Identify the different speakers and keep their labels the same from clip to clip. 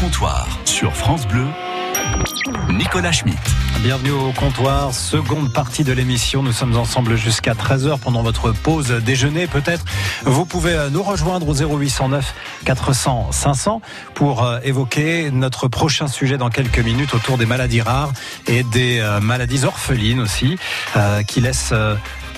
Speaker 1: comptoir sur France Bleu, Nicolas Schmitt.
Speaker 2: Bienvenue au comptoir, seconde partie de l'émission. Nous sommes ensemble jusqu'à 13h pendant votre pause déjeuner peut-être. Vous pouvez euh, nous rejoindre au 0809 400 500 pour euh, évoquer notre prochain sujet dans quelques minutes autour des maladies rares et des euh, maladies orphelines aussi qui laissent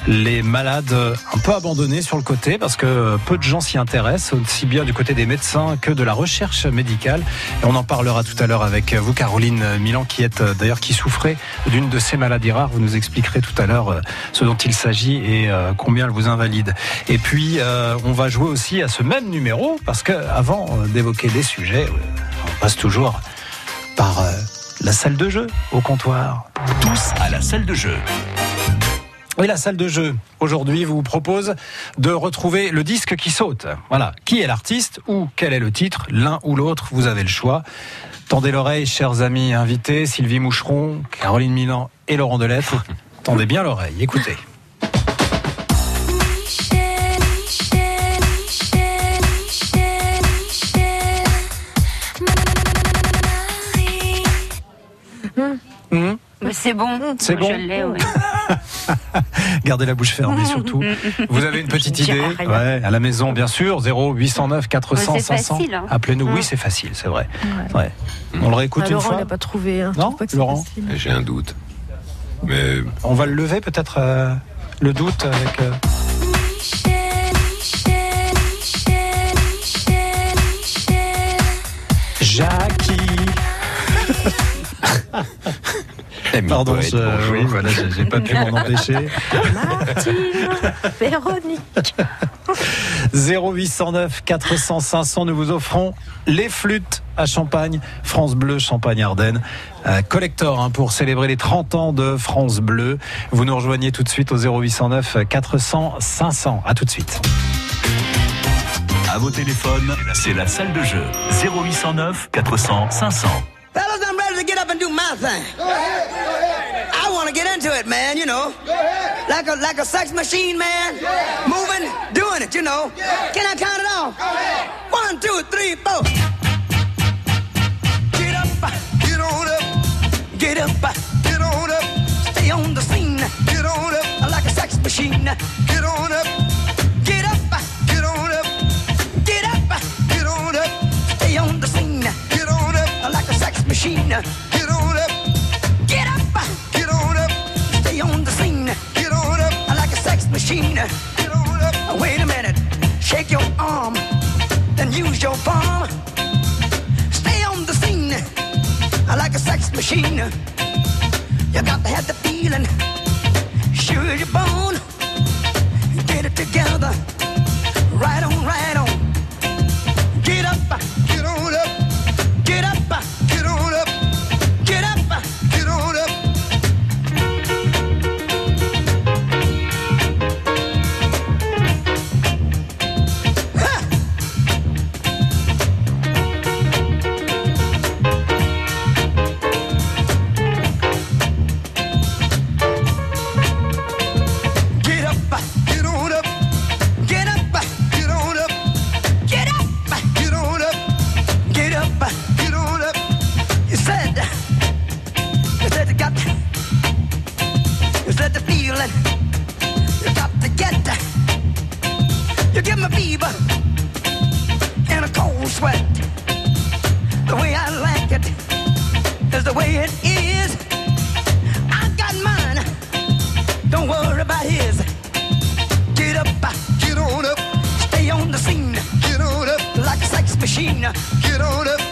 Speaker 2: les malades un peu abandonnés sur le côté parce que peu de gens s'y intéressent, aussi bien du côté des médecins que de la recherche médicale. Et on en parlera tout à l'heure avec vous, Caroline Milan, qui est d'ailleurs qui souffrait d'une de ces maladies rares. Vous nous expliquerez tout à l'heure euh, ce dont il s'agit et euh, combien elle vous invalide. Et puis, euh, on va jouer aussi à ce même numéro parce que avant d'évoquer des sujets, on passe toujours par la salle de jeu au comptoir.
Speaker 1: Tous à la salle de jeu.
Speaker 2: Oui, la salle de jeu, aujourd'hui, vous propose de retrouver le disque qui saute. Voilà. Qui est l'artiste ou quel est le titre? L'un ou l'autre, vous avez le choix. Tendez l'oreille, chers amis invités, Sylvie Moucheron, Caroline Milan et Laurent Delettre. Tendez bien l'oreille, écoutez.
Speaker 3: Mmh. C'est bon.
Speaker 2: C'est bon?
Speaker 3: Je l'ai, ouais.
Speaker 2: Gardez la bouche fermée surtout. Vous avez une petite idée ouais, À la maison, bien sûr. 0 809 400 500. Hein. Appelez-nous. Oui, c'est facile, c'est vrai. Ouais. On le réécoute
Speaker 4: une
Speaker 2: fois.
Speaker 4: n'a pas trouvé. Hein.
Speaker 2: Non, Laurent.
Speaker 5: J'ai un doute. Mais
Speaker 2: on va le lever peut-être euh, le doute avec. Euh... Jackie. Pardon, je, oui, voilà, j'ai pas pu m'en empêcher.
Speaker 4: Martine, Véronique.
Speaker 2: 0809 400 500, nous vous offrons les flûtes à Champagne, France Bleu, Champagne-Ardenne. Euh, collector hein, pour célébrer les 30 ans de France Bleu. Vous nous rejoignez tout de suite au 0809 400 500. À tout de suite.
Speaker 1: À vos téléphones, c'est la salle de jeu 0809 400 500.
Speaker 6: Fellas, I'm ready to get up and do my thing. Go ahead, go ahead. I want to get into it, man, you know. Go ahead. Like a like a sex machine, man. Yeah. Moving, doing it, you know. Yeah. Can I count it off? Go ahead. One, two, three, four. Get up, get on up. Get up, get on up. Stay on the scene. Get on up. Like a sex machine. Get on the way it is. I got mine. Don't worry about his. Get up, get on up. Stay on the scene. Get on up. Like a sex machine. Get on up.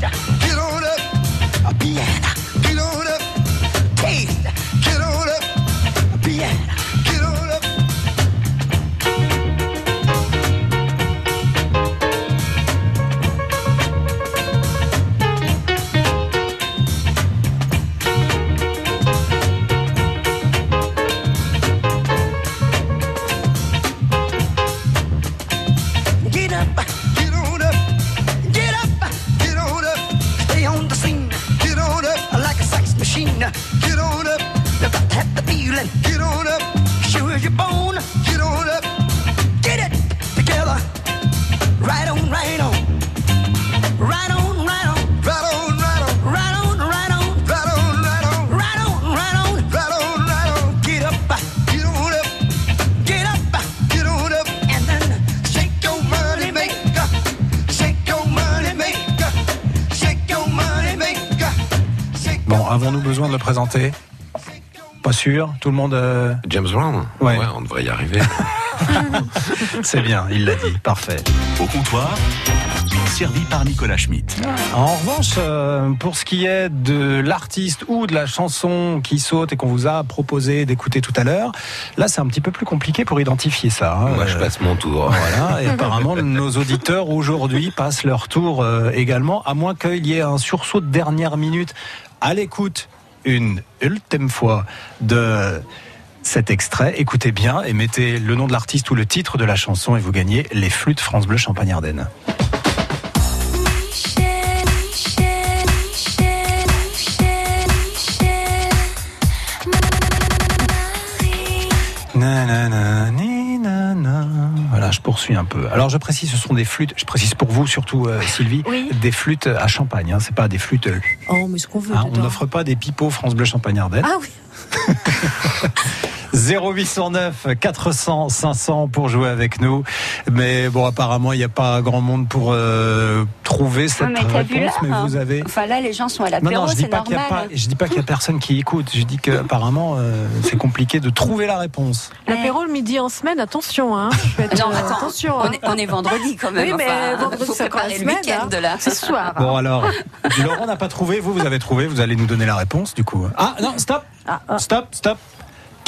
Speaker 6: Get on up. A piano,
Speaker 2: présenter Pas sûr. Tout le monde. euh,
Speaker 5: James Brown
Speaker 2: Ouais.
Speaker 5: on devrait y arriver.
Speaker 2: C'est bien, il l'a dit. Parfait.
Speaker 1: Au comptoir, servi par Nicolas Schmitt.
Speaker 2: En revanche, euh, pour ce qui est de l'artiste ou de la chanson qui saute et qu'on vous a proposé d'écouter tout à l'heure, là c'est un petit peu plus compliqué pour identifier ça. hein.
Speaker 5: Moi, je
Speaker 2: Euh,
Speaker 5: passe mon tour.
Speaker 2: Voilà, et apparemment nos auditeurs aujourd'hui passent leur tour euh, également, à moins qu'il y ait un sursaut de dernière minute à l'écoute une ultime fois de cet extrait. Écoutez bien et mettez le nom de l'artiste ou le titre de la chanson et vous gagnez les flûtes France Bleu Champagne-Ardenne. Voilà, je poursuis un peu. Alors, je précise, ce sont des flûtes. Je précise pour vous, surtout euh, Sylvie,
Speaker 4: Oui.
Speaker 2: des flûtes à champagne. Hein, c'est pas des flûtes. euh,
Speaker 4: Oh, mais ce qu'on veut.
Speaker 2: hein, on n'offre pas des pipeaux France Bleu Champagne Ardenne.
Speaker 4: Ah oui.
Speaker 2: 0809 400 500 pour jouer avec nous. Mais bon, apparemment, il n'y a pas grand monde pour euh, trouver cette
Speaker 3: Ouais, mais
Speaker 2: réponse. mais
Speaker 3: hein.
Speaker 2: vous avez.
Speaker 3: Enfin là, les gens sont à
Speaker 2: Non,
Speaker 3: l'apéro,
Speaker 2: non, je dis
Speaker 3: c'est
Speaker 2: pas qu'il y a
Speaker 3: normal.
Speaker 2: pas. Je dis pas qu'il y a personne qui écoute. Je dis qu'apparemment, euh, c'est compliqué de trouver la réponse.
Speaker 4: L'apéro le midi en semaine, attention. Hein. Être,
Speaker 3: Non,
Speaker 4: euh,
Speaker 3: attends,
Speaker 4: attention.
Speaker 3: on
Speaker 4: hein.
Speaker 3: est, on est vendredi quand même.
Speaker 4: Oui, mais
Speaker 3: enfin,
Speaker 4: vendredi,
Speaker 3: faut
Speaker 4: c'est pas la
Speaker 3: préparer le
Speaker 4: semaine,
Speaker 3: week-end
Speaker 4: hein.
Speaker 3: là.
Speaker 4: C'est ce soir.
Speaker 2: Bon alors, Laurent n'a pas trouvé, vous vous avez trouvé, vous allez nous donner la réponse du coup. Ah non, stop,
Speaker 4: Ah, ah.
Speaker 2: stop, stop.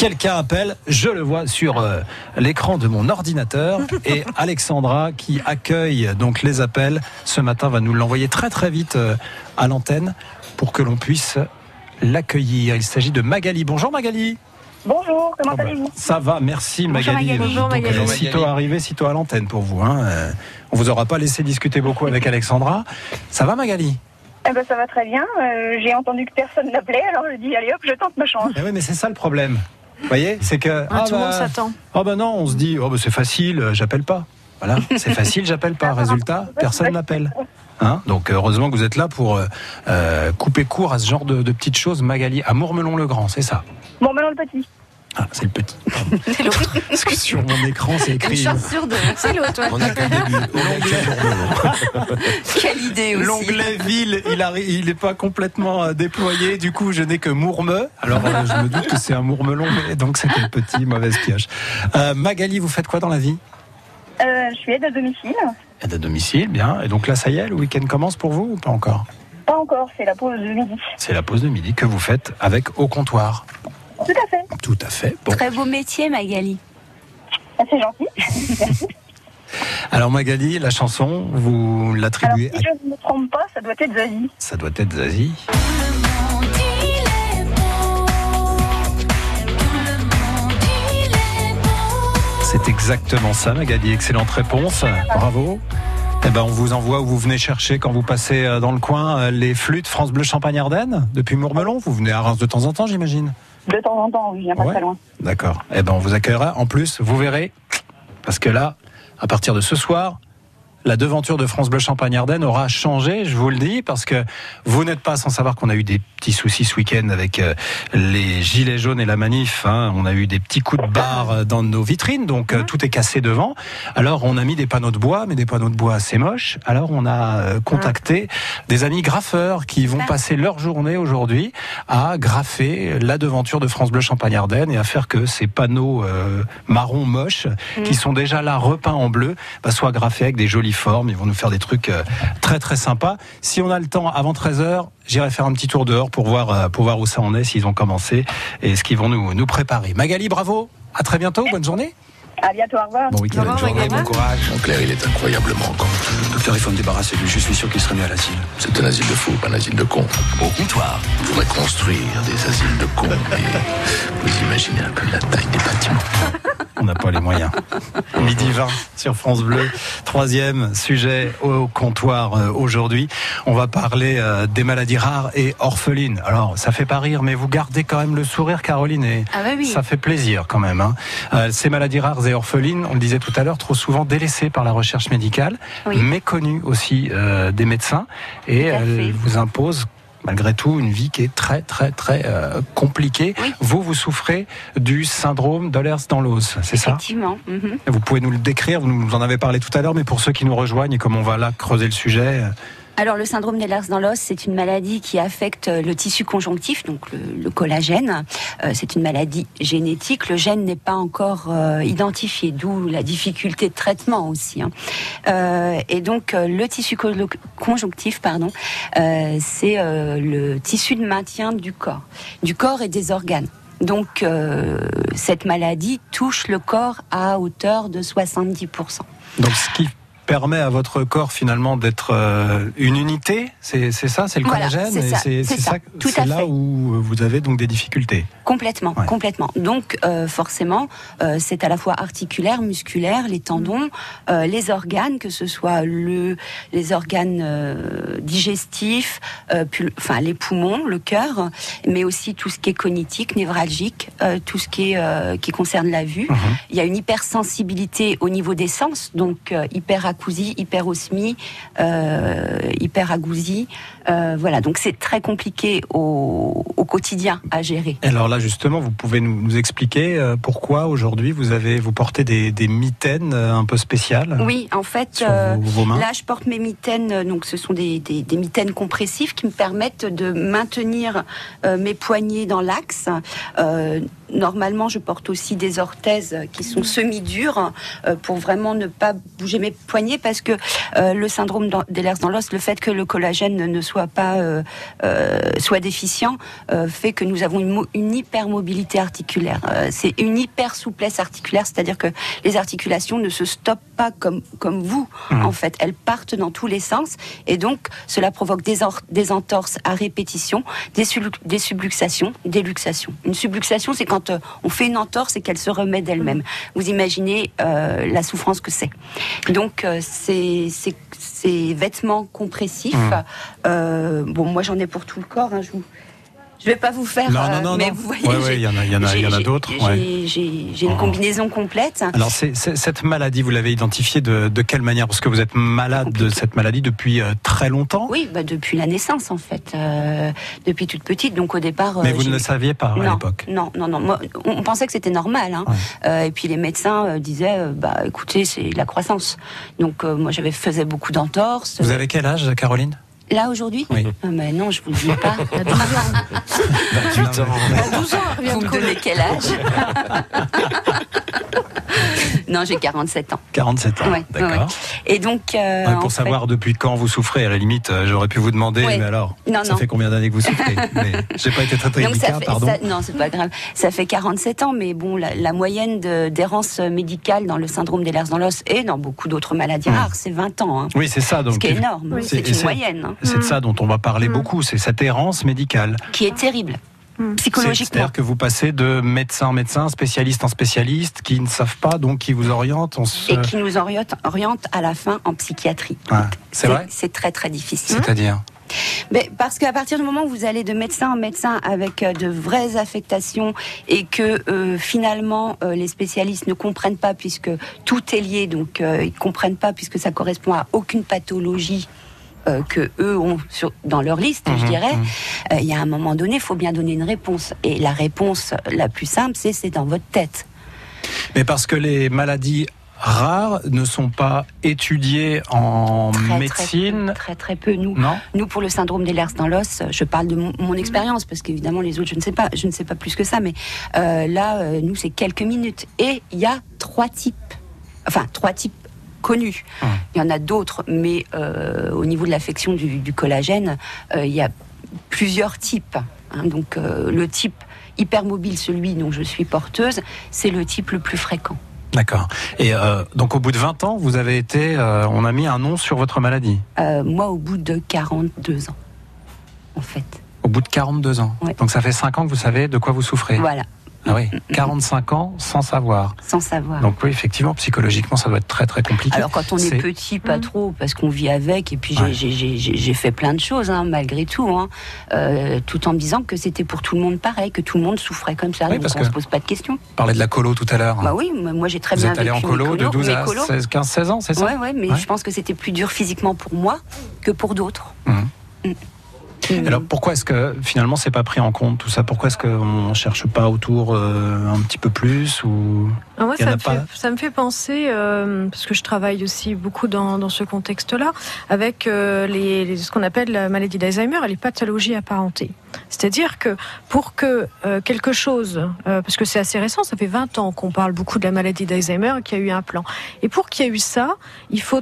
Speaker 2: Quelqu'un appelle, je le vois sur euh, l'écran de mon ordinateur et Alexandra qui accueille donc les appels ce matin va nous l'envoyer très très vite euh, à l'antenne pour que l'on puisse l'accueillir. Il s'agit de Magali. Bonjour Magali.
Speaker 7: Bonjour, comment
Speaker 2: bah,
Speaker 7: allez-vous
Speaker 2: ça va, merci
Speaker 4: Bonjour
Speaker 2: Magali.
Speaker 4: Magali. Bonjour
Speaker 2: Donc,
Speaker 4: Magali.
Speaker 2: euh, Sitôt arrivé, sitôt à l'antenne pour vous. Hein. Euh, On vous aura pas laissé discuter beaucoup avec Alexandra. Ça va Magali?
Speaker 7: Eh ben, ça va très bien. Euh, J'ai entendu que personne n'appelait, alors je dis allez hop, je tente ma chance.
Speaker 2: Eh oui, mais c'est ça le problème. Vous voyez, c'est que
Speaker 4: Ah, tout le
Speaker 2: bah,
Speaker 4: monde s'attend.
Speaker 2: oh bah non, on se dit oh bah c'est facile, euh, j'appelle pas. Voilà, c'est facile, j'appelle pas. Résultat, personne n'appelle. Hein Donc heureusement que vous êtes là pour euh, euh, couper court à ce genre de, de petites choses. Magali à Mourmelon-le-Grand, c'est ça?
Speaker 7: Bon, maintenant le petit.
Speaker 2: Ah, c'est le petit. pardon.
Speaker 3: C'est l'autre.
Speaker 2: Parce que sur mon écran, c'est
Speaker 3: Une
Speaker 2: écrit
Speaker 3: chance sur deux.
Speaker 4: C'est l'autre.
Speaker 5: On a qu'un début.
Speaker 3: Quelle idée aussi.
Speaker 2: L'onglet ville, il n'est pas complètement euh, déployé. Du coup, je n'ai que Mourme. Alors, euh, je me doute que c'est un Mourmelon, mais donc c'était le petit, mauvaise pioche. Euh, Magali, vous faites quoi dans la vie?
Speaker 7: Euh, je suis aide à domicile.
Speaker 2: Aide à domicile, bien. Et donc là, ça y est, le week-end commence pour vous ou pas encore?
Speaker 7: Pas encore, c'est la pause de midi.
Speaker 2: C'est la pause de midi que vous faites avec au comptoir.
Speaker 7: Tout à fait.
Speaker 2: Tout à fait. Bon.
Speaker 3: Très beau métier, Magali.
Speaker 7: Ah, C'est gentil.
Speaker 2: Alors Magali, la chanson, vous
Speaker 7: Alors,
Speaker 2: l'attribuez
Speaker 7: si
Speaker 2: à...
Speaker 7: je ne me trompe pas, ça doit être Zazie.
Speaker 2: Ça doit être Zazie.
Speaker 8: Le monde, il est beau. Le monde, il est beau.
Speaker 2: C'est exactement ça, Magali. Excellente réponse. Bravo. Eh ben, on vous envoie où vous venez chercher quand vous passez euh, dans le coin euh, les flûtes France Bleu Champagne-Ardenne depuis Mourmelon. Vous venez à Reims de temps en temps, j'imagine.
Speaker 7: De temps en temps, oui, je viens pas
Speaker 2: Ouais.
Speaker 7: très loin.
Speaker 2: D'accord. Eh ben, on vous accueillera. En plus, vous verrez, parce que là, à partir de ce soir, la devanture de France Bleu Champagne-Ardenne aura changé, je vous le dis, parce que vous n'êtes pas sans savoir qu'on a eu des petits soucis ce week-end avec euh, les gilets jaunes et la manif. hein. On a eu des petits coups de barre dans nos vitrines, donc euh, tout est cassé devant. Alors on a mis des panneaux de bois, mais des panneaux de bois assez moches. Alors on a euh, contacté des amis graffeurs qui vont passer leur journée aujourd'hui à graffer la devanture de France Bleu Champagne-Ardenne et à faire que ces panneaux euh, marron moches qui sont déjà là repeints en bleu bah, soient graffés avec des jolies Ils vont nous faire des trucs euh, très très sympas. Si on a le temps avant 13h, j'irai faire un petit tour dehors pour voir, euh, pour voir où ça en est, s'ils ont commencé et ce qu'ils vont nous, nous préparer. Magali, bravo. À très bientôt. Bonne journée.
Speaker 7: À bientôt, au revoir.
Speaker 2: Bon week-end.
Speaker 5: Bon courage. Mon père, il est incroyablement con.
Speaker 9: Docteur, il faut me débarrasser de lui. Je suis sûr qu'il serait mis à l'asile.
Speaker 5: C'est un asile de fous, pas un asile de cons.
Speaker 1: Au comptoir.
Speaker 5: On pourrait construire des asiles de cons, mais vous imaginez un peu la taille des bâtiments.
Speaker 2: On n'a pas les moyens. Midi 20 sur France Bleu. Troisième sujet au comptoir euh, aujourd'hui. On va parler euh, des maladies rares et orphelines. Alors, ça fait pas rire, mais vous gardez quand même le sourire, Caroline, et
Speaker 3: Ah bah oui.
Speaker 2: ça fait plaisir quand même. hein. Euh, ces maladies rares et orphelines, on le disait tout à l'heure, trop souvent délaissées par la recherche médicale,
Speaker 3: Oui.
Speaker 2: Méconnues aussi euh, des médecins, et
Speaker 3: fait.
Speaker 2: vous imposent malgré tout une vie qui est très très très euh, compliquée.
Speaker 3: Oui.
Speaker 2: Vous, vous souffrez du syndrome d'Ehlers-Danlos, c'est ça?
Speaker 3: Effectivement. mhm.
Speaker 2: vous pouvez nous le décrire, vous nous en avez parlé tout à l'heure, mais pour ceux qui nous rejoignent et comme on va là creuser le sujet,
Speaker 3: Alors, le syndrome d'Ehlers dans l'os, c'est une maladie qui affecte euh, le tissu conjonctif, donc le, collagène. Euh, c'est une maladie génétique. Le gène n'est pas encore euh, identifié, d'où la difficulté de traitement aussi. hein. Et donc, le tissu conjonctif, pardon, c'est le tissu de maintien du corps, du corps et des organes. Donc, cette maladie touche le corps à hauteur de 70%.
Speaker 2: donc ce qui permet à votre corps finalement d'être euh, une unité, c'est ça, c'est le
Speaker 3: Voilà,
Speaker 2: collagène,
Speaker 3: c'est ça,
Speaker 2: c'est là
Speaker 3: fait.
Speaker 2: où vous avez donc des difficultés.
Speaker 3: Complètement,
Speaker 2: Ouais.
Speaker 3: complètement. Donc euh, forcément, euh, c'est à la fois articulaire, musculaire, les tendons, euh, les organes, que ce soit le, les organes euh, digestifs, euh, enfin les poumons, le cœur, mais aussi tout ce qui est cognitique, névralgique, euh, tout ce qui est euh, qui concerne la vue.
Speaker 2: Mhm.
Speaker 3: Il y a une hypersensibilité au niveau des sens, donc hyperacousie, hyperosmie, euh, hyperagousie. Euh, voilà, donc c'est très compliqué au, au quotidien à gérer.
Speaker 2: Alors là justement, vous pouvez nous, nous expliquer euh, pourquoi aujourd'hui vous avez vous portez des, des mitaines un peu spéciales
Speaker 3: Oui, en fait,
Speaker 2: sur vos, vos mains.
Speaker 3: là, je porte mes mitaines. Donc, ce sont des, des, des mitaines compressives qui me permettent de maintenir mes poignets dans l'axe. Normalement, je porte aussi des orthèses qui sont semi-dures euh, pour vraiment ne pas bouger mes poignets parce que euh, le syndrome d'Ehlers dans l'os, le fait que le collagène ne soit pas euh, soit déficient, fait que nous avons une, une hypermobilité articulaire. C'est une hyper souplesse articulaire, c'est-à-dire que les articulations ne se stoppent pas comme comme vous
Speaker 2: Mhm.
Speaker 3: en fait, elles partent dans tous les sens et donc cela provoque des, des entorses à répétition, des, des subluxations, des luxations. Une subluxation, c'est quand euh, on fait une entorse et qu'elle se remet d'elle-même. Vous imaginez euh, la souffrance que c'est. Donc euh, ces, ces, ces vêtements compressifs,
Speaker 2: Mhm.
Speaker 3: euh, bon moi j'en ai pour tout le corps. hein, je vous je vais pas vous faire,
Speaker 2: Non, non,
Speaker 3: euh,
Speaker 2: non,
Speaker 3: mais vous voyez,
Speaker 2: Ouais, il y en a- il y en a- il y en a
Speaker 3: j'ai-
Speaker 2: d'autres,
Speaker 3: j'ai-
Speaker 2: ouais.
Speaker 3: J'ai j'ai une
Speaker 2: Oh.
Speaker 3: combinaison complète.
Speaker 2: Alors cette maladie, vous l'avez identifiée de, de quelle manière? Parce que vous êtes malade de cette maladie depuis euh, très longtemps,
Speaker 3: Oui, bah depuis la naissance en fait, euh, depuis toute petite. Donc au départ.
Speaker 2: mais vous ne le saviez pas à l'époque.
Speaker 3: non, non, non. Moi, on pensait que c'était normal. Hein.
Speaker 2: Ouais.
Speaker 3: Et puis les médecins disaient, bah écoutez, c'est la croissance. Donc moi j'avais faisais beaucoup d'entorses.
Speaker 2: Vous avez quel âge, Caroline?
Speaker 3: Là aujourd'hui
Speaker 2: Oui.
Speaker 3: Ah, mais non, je vous le dis pas.
Speaker 5: 28 ans.
Speaker 4: À 12 ans,
Speaker 3: vous me donnez quel âge Non, j'ai 47 ans.
Speaker 2: 47 ans,
Speaker 3: Ouais,
Speaker 2: d'accord.
Speaker 3: ouais. Et donc. euh,
Speaker 2: Ouais, pour
Speaker 3: fait-
Speaker 2: savoir depuis quand vous souffrez, à la limite, euh, j'aurais pu vous demander,
Speaker 3: Ouais.
Speaker 2: mais alors,
Speaker 3: Non,
Speaker 2: ça
Speaker 3: non.
Speaker 2: fait combien d'années que vous souffrez Mais j'ai pas été très très
Speaker 3: Donc ça
Speaker 2: délicat,
Speaker 3: fait,
Speaker 2: pardon.
Speaker 3: ça- non, c'est pas grave. Ça fait 47 ans, mais bon, la, la moyenne de- d'errance médicale dans le syndrome d'Ehlers dans l'os et dans beaucoup d'autres maladies
Speaker 2: Hmm.
Speaker 3: rares, c'est 20 ans. hein.
Speaker 2: Oui, c'est ça. Donc,
Speaker 3: Ce qui est énorme.
Speaker 4: Oui.
Speaker 3: C'est une moyenne hein,
Speaker 2: c'est de ça dont on va parler
Speaker 4: Mm.
Speaker 2: beaucoup, c'est cette errance médicale.
Speaker 3: qui est terrible.
Speaker 4: Mm.
Speaker 2: C'est-à-dire que vous passez de médecin en médecin, spécialiste en spécialiste, qui ne savent pas, donc qui vous orientent. On se...
Speaker 3: Et qui nous oriente, oriente à la fin en psychiatrie.
Speaker 2: C'est vrai
Speaker 3: C'est très très difficile.
Speaker 2: C'est-à-dire
Speaker 3: Mais parce qu'à partir du moment où vous allez de médecin en médecin avec euh, de vraies affectations et que euh, finalement euh, les spécialistes ne comprennent pas puisque tout est lié, donc euh, ils comprennent pas puisque ça correspond à aucune pathologie. Euh, que eux ont sur, dans leur liste, je
Speaker 2: Mhm,
Speaker 3: dirais.
Speaker 2: mhm.
Speaker 3: Euh, Il y a un moment donné, il faut bien donner une réponse. Et la réponse la plus simple, c'est c'est dans votre tête.
Speaker 2: Mais parce que les maladies rares ne sont pas étudiées en
Speaker 3: Très,
Speaker 2: médecine.
Speaker 3: Très, très peu. Nous,
Speaker 2: Non
Speaker 3: Nous, pour le syndrome d'Ehlers dans l'os, je parle de mon, mon expérience parce qu'évidemment les autres, je ne sais pas, je ne sais pas plus que ça, mais euh, là, euh, nous, c'est quelques minutes et il y a trois types, enfin trois types connus.
Speaker 2: Hum.
Speaker 3: Il y en a d'autres, mais euh, au niveau de l'affection du, du collagène, euh, il y a plusieurs types. hein. donc euh, le type hypermobile, celui dont je suis porteuse, c'est le type le plus fréquent.
Speaker 2: D'accord. Et euh, donc au bout de 20 ans, vous avez été, euh, on a mis un nom sur votre maladie?
Speaker 3: Euh, moi, au bout de 42 ans, en fait.
Speaker 2: Au bout de 42 ans.
Speaker 3: Ouais.
Speaker 2: Donc ça fait 5 ans que vous savez de quoi vous souffrez?
Speaker 3: Voilà,
Speaker 2: Ah oui, 45 ans sans savoir.
Speaker 3: sans savoir.
Speaker 2: Donc oui, effectivement, psychologiquement, ça doit être très très compliqué.
Speaker 3: Alors quand on est, petit, pas
Speaker 4: Mm.
Speaker 3: trop, parce qu'on vit avec, et puis j'ai-
Speaker 2: Ouais.
Speaker 3: fait plein de choses, hein, malgré tout, hein, euh, tout en me disant que c'était pour tout le monde pareil, que tout le monde souffrait comme ça,
Speaker 2: Oui,
Speaker 3: donc
Speaker 2: parce
Speaker 3: on
Speaker 2: que-
Speaker 3: se pose pas de questions.
Speaker 2: On parlait de la colo tout à l'heure.
Speaker 3: Bah oui, moi j'ai très
Speaker 2: vous
Speaker 3: bien
Speaker 2: êtes allé en colo de
Speaker 3: colos,
Speaker 2: 12
Speaker 3: mes
Speaker 2: à
Speaker 3: colos.
Speaker 2: 16, 15, 16 ans, c'est ça?
Speaker 3: Ouais, ouais, mais
Speaker 2: Ouais.
Speaker 3: je pense que c'était plus dur physiquement pour moi que pour d'autres.
Speaker 2: Mhm.
Speaker 3: Mm.
Speaker 2: Alors pourquoi est-ce que finalement c'est pas pris en compte tout ça? Pourquoi est-ce qu'on cherche pas autour euh, un petit peu plus ou
Speaker 4: Ah,
Speaker 2: en
Speaker 4: ça me, fait, ça me fait penser, euh, parce que je travaille aussi beaucoup dans, dans ce contexte-là, avec euh, les, les- ce qu'on appelle la maladie d'Alzheimer et les pathologies apparentées. C'est-à-dire que pour que euh, quelque chose, euh, parce que c'est assez récent, ça fait 20 ans qu'on parle beaucoup de la maladie d'Alzheimer et qu'il y a eu un plan. Et pour qu'il y ait eu ça, il faut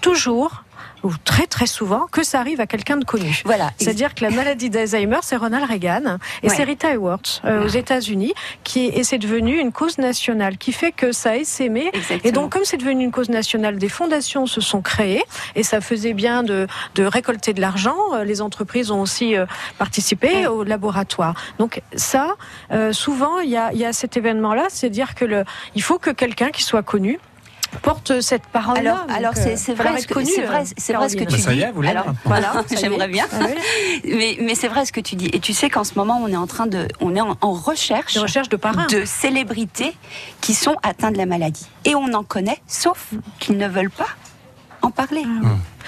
Speaker 4: toujours, ou très très souvent, que ça arrive à quelqu'un de connu.
Speaker 3: Voilà.
Speaker 4: C'est-à-dire que la maladie d'Alzheimer, c'est Ronald Reagan et
Speaker 3: Ouais.
Speaker 4: c'est Rita Hayworth euh, aux États-Unis, qui et c'est devenu une cause nationale, qui fait que ça a essaimé. Et donc, comme c'est devenu une cause nationale, des fondations se sont créées et ça faisait bien de, de récolter de l'argent. Euh, Les entreprises ont aussi euh, participé
Speaker 3: Ouais.
Speaker 4: au laboratoire. Donc ça, euh, souvent, il y a, il y a cet événement-là, c'est dire que le, il faut que quelqu'un qui soit connu porte cette parole-là.
Speaker 3: Alors, alors
Speaker 4: euh,
Speaker 3: c'est vrai, ce que-
Speaker 4: connu,
Speaker 3: c'est vrai, c'est vrai ce que tu
Speaker 2: ça y
Speaker 3: dis.
Speaker 2: est, vous.
Speaker 3: Alors,
Speaker 4: Voilà, y
Speaker 3: j'aimerais bien. Mais, mais c'est vrai ce que tu dis. Et tu sais qu'en ce moment, on est en train de, on est en, en recherche
Speaker 4: Des recherches de parrains.
Speaker 3: de célébrités qui sont atteintes de la maladie. Et on en connaît, sauf qu'ils ne veulent pas en parler.